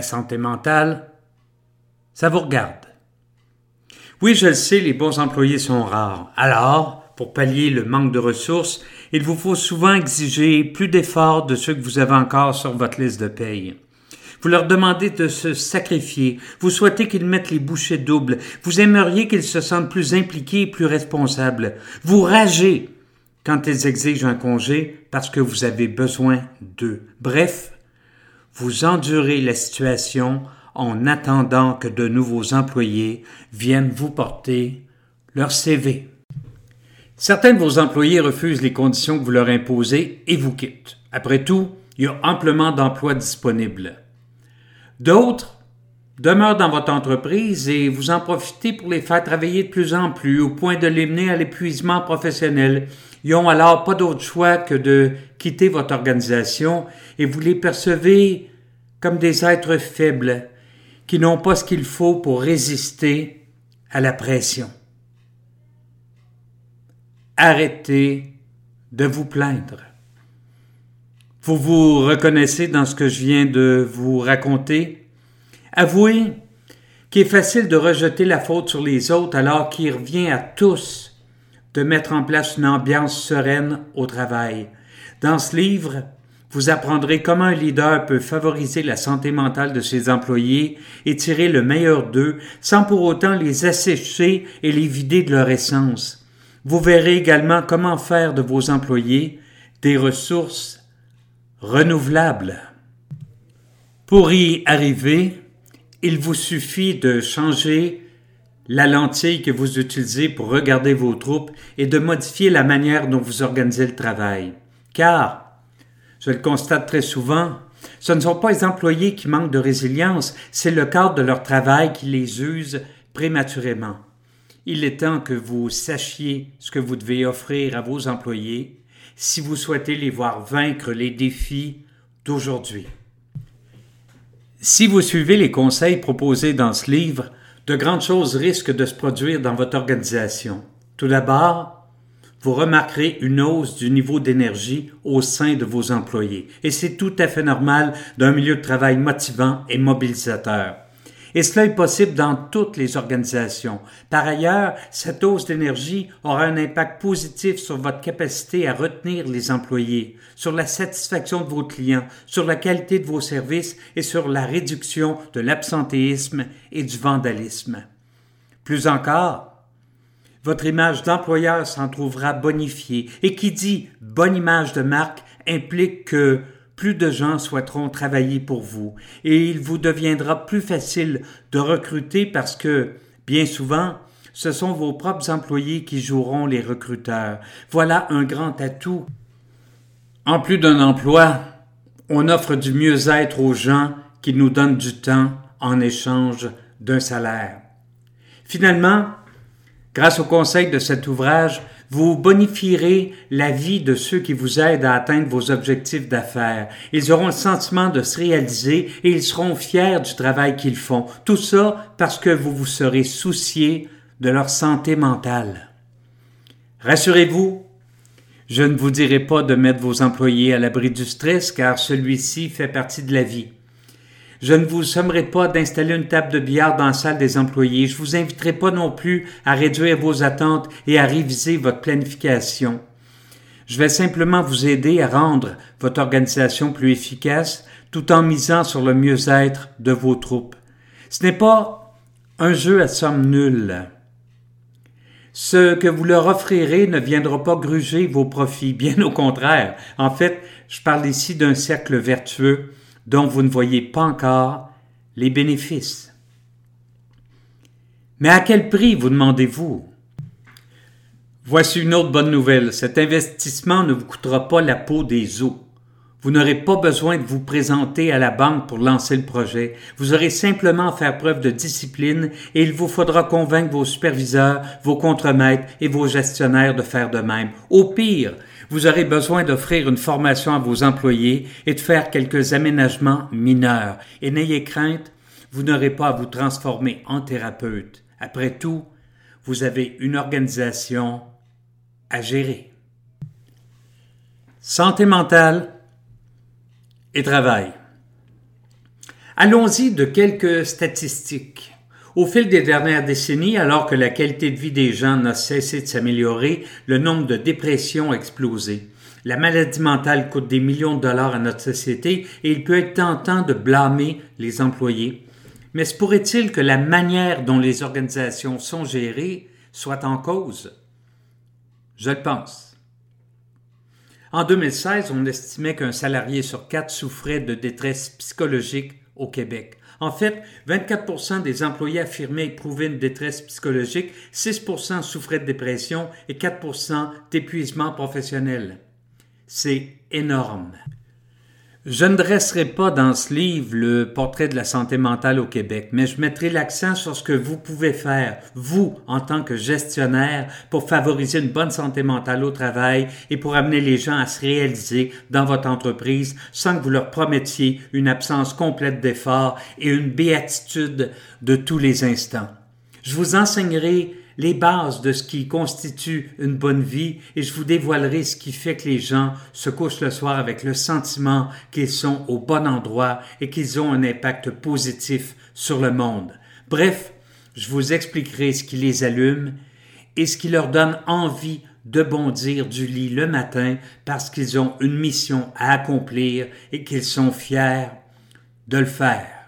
La santé mentale, ça vous regarde. Oui, je le sais, les bons employés sont rares. Alors, pour pallier le manque de ressources, il vous faut souvent exiger plus d'efforts de ceux que vous avez encore sur votre liste de paye. Vous leur demandez de se sacrifier. Vous souhaitez qu'ils mettent les bouchées doubles. Vous aimeriez qu'ils se sentent plus impliqués et plus responsables. Vous ragez quand ils exigent un congé parce que vous avez besoin d'eux. Bref, vous endurez la situation en attendant que de nouveaux employés viennent vous porter leur CV. Certains de vos employés refusent les conditions que vous leur imposez et vous quittent. Après tout, il y a amplement d'emplois disponibles. D'autres demeurent dans votre entreprise et vous en profitez pour les faire travailler de plus en plus au point de les mener à l'épuisement professionnel. Ils alors pas d'autre choix que de quitter votre organisation et vous les percevez comme des êtres faibles qui n'ont pas ce qu'il faut pour résister à la pression. Arrêtez de vous plaindre. Vous vous reconnaissez dans ce que je viens de vous raconter? Avouez qu'il est facile de rejeter la faute sur les autres alors qu'il revient à tous de mettre en place une ambiance sereine au travail. Dans ce livre, vous apprendrez comment un leader peut favoriser la santé mentale de ses employés et tirer le meilleur d'eux sans pour autant les assécher et les vider de leur essence. Vous verrez également comment faire de vos employés des ressources renouvelable. Pour y arriver, il vous suffit de changer la lentille que vous utilisez pour regarder vos troupes et de modifier la manière dont vous organisez le travail. Car, je le constate très souvent, ce ne sont pas les employés qui manquent de résilience, c'est le cadre de leur travail qui les use prématurément. Il est temps que vous sachiez ce que vous devez offrir à vos employés si vous souhaitez les voir vaincre les défis d'aujourd'hui. Si vous suivez les conseils proposés dans ce livre, de grandes choses risquent de se produire dans votre organisation. Tout d'abord, vous remarquerez une hausse du niveau d'énergie au sein de vos employés, et c'est tout à fait normal d'un milieu de travail motivant et mobilisateur. Et cela est possible dans toutes les organisations. Par ailleurs, cette hausse d'énergie aura un impact positif sur votre capacité à retenir les employés, sur la satisfaction de vos clients, sur la qualité de vos services et sur la réduction de l'absentéisme et du vandalisme. Plus encore, votre image d'employeur s'en trouvera bonifiée. Et qui dit bonne image de marque implique que plus de gens souhaiteront travailler pour vous et il vous deviendra plus facile de recruter parce que, bien souvent, ce sont vos propres employés qui joueront les recruteurs. Voilà un grand atout. En plus d'un emploi, on offre du mieux-être aux gens qui nous donnent du temps en échange d'un salaire. Finalement, grâce au conseil de cet ouvrage, vous bonifierez la vie de ceux qui vous aident à atteindre vos objectifs d'affaires. Ils auront le sentiment de se réaliser et ils seront fiers du travail qu'ils font. Tout ça parce que vous vous serez soucié de leur santé mentale. Rassurez-vous, je ne vous dirai pas de mettre vos employés à l'abri du stress car celui-ci fait partie de la vie. Je ne vous sommerai pas d'installer une table de billard dans la salle des employés. Je vous inviterai pas non plus à réduire vos attentes et à réviser votre planification. Je vais simplement vous aider à rendre votre organisation plus efficace tout en misant sur le mieux-être de vos troupes. Ce n'est pas un jeu à somme nulle. Ce que vous leur offrirez ne viendra pas gruger vos profits, bien au contraire. En fait, je parle ici d'un cercle vertueux dont vous ne voyez pas encore les bénéfices. Mais à quel prix, vous demandez-vous? Voici une autre bonne nouvelle. Cet investissement ne vous coûtera pas la peau des os. Vous n'aurez pas besoin de vous présenter à la banque pour lancer le projet. Vous aurez simplement à faire preuve de discipline et il vous faudra convaincre vos superviseurs, vos contremaîtres et vos gestionnaires de faire de même. Au pire, vous aurez besoin d'offrir une formation à vos employés et de faire quelques aménagements mineurs. Et n'ayez crainte, vous n'aurez pas à vous transformer en thérapeute. Après tout, vous avez une organisation à gérer. Santé mentale et travail. Allons-y de quelques statistiques. Au fil des dernières décennies, alors que la qualité de vie des gens n'a cessé de s'améliorer, le nombre de dépressions a explosé. La maladie mentale coûte des millions de dollars à notre société et il peut être tentant de blâmer les employés. Mais se pourrait-il que la manière dont les organisations sont gérées soit en cause? Je le pense. En 2016, on estimait qu'un salarié sur quatre souffrait de détresse psychologique au Québec. En fait, 24% des employés affirmaient éprouver une détresse psychologique, 6 souffraient de dépression et 4 d'épuisement professionnel. C'est énorme. Je ne dresserai pas dans ce livre le portrait de la santé mentale au Québec, mais je mettrai l'accent sur ce que vous pouvez faire, vous, en tant que gestionnaire, pour favoriser une bonne santé mentale au travail et pour amener les gens à se réaliser dans votre entreprise sans que vous leur promettiez une absence complète d'efforts et une béatitude de tous les instants. Je vous enseignerai les bases de ce qui constitue une bonne vie et je vous dévoilerai ce qui fait que les gens se couchent le soir avec le sentiment qu'ils sont au bon endroit et qu'ils ont un impact positif sur le monde. Bref, je vous expliquerai ce qui les allume et ce qui leur donne envie de bondir du lit le matin parce qu'ils ont une mission à accomplir et qu'ils sont fiers de le faire.